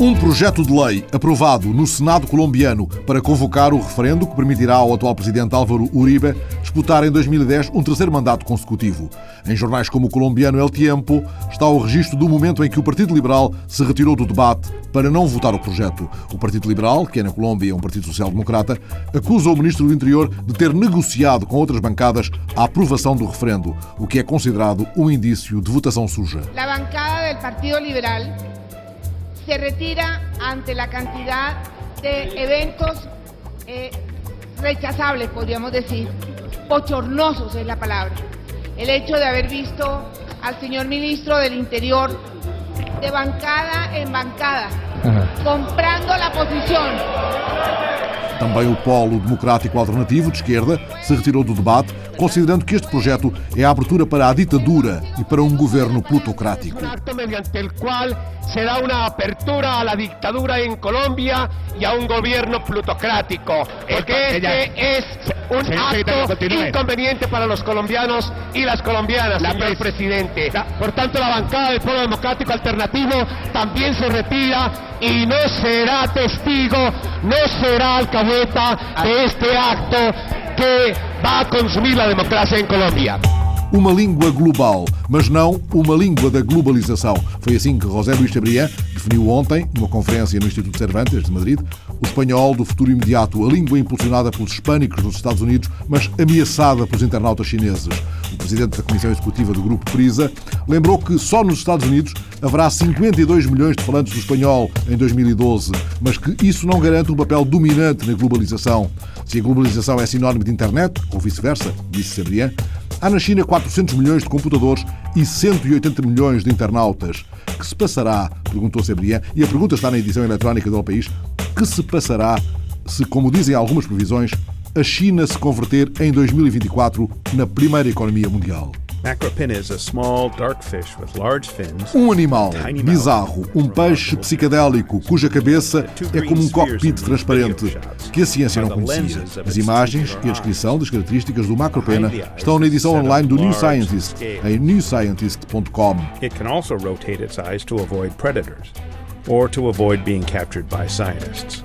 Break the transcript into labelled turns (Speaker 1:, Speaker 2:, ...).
Speaker 1: Um projeto de lei aprovado no Senado colombiano para convocar o referendo que permitirá ao atual presidente Álvaro Uribe disputar em 2010 um terceiro mandato consecutivo. Em jornais como o colombiano El Tiempo está o registro do momento em que o Partido Liberal se retirou do debate para não votar o projeto. O Partido Liberal, que é na Colômbia um partido social-democrata, acusa o ministro do Interior de ter negociado com outras bancadas a aprovação do referendo, o que é considerado um indício de votação suja.
Speaker 2: A bancada do Partido Liberal se retira ante la cantidad de eventos eh, rechazables, podríamos decir, bochornosos es la palabra. El hecho de haber visto al señor ministro del Interior de bancada en bancada, comprando la posición
Speaker 1: Também o Polo Democrático Alternativo, de esquerda, se retirou do debate, considerando que este projeto é a abertura para a ditadura e para um governo plutocrático.
Speaker 3: Um acto mediante o qual será uma apertura à ditadura em Colômbia e a um governo plutocrático. Porque este é um acto inconveniente para os colombianos e as colombianas, señor presidente. Por tanto, a bancada do Polo Democrático Alternativo também se retira e não será testigo, não será alcahueta de este acto que vai consumir a democracia em Colômbia.
Speaker 1: Uma língua global, mas não uma língua da globalização. Foi assim que José Luís Chabrián definiu ontem, numa conferência no Instituto Cervantes de Madrid, o espanhol do futuro imediato, a língua impulsionada pelos hispânicos dos Estados Unidos, mas ameaçada pelos internautas chineses. O presidente da Comissão Executiva do Grupo Prisa lembrou que só nos Estados Unidos haverá 52 milhões de falantes do espanhol em 2012, mas que isso não garante um papel dominante na globalização. Se a globalização é sinónimo de internet, ou vice-versa, disse Chabrián, Há na China 400 milhões de computadores e 180 milhões de internautas. Que se passará? Perguntou Sebrián, e a pergunta está na edição eletrónica do país. Que se passará se, como dizem algumas previsões, a China se converter em 2024 na primeira economia mundial? Um animal bizarro, um peixe psicadélico cuja cabeça é como um cockpit transparente que a ciência não conhecia. As imagens e a descrição das características do macropena estão na edição online do New Scientist em newscientist.com. It can also rotate its eyes to avoid predators or to avoid being captured by scientists.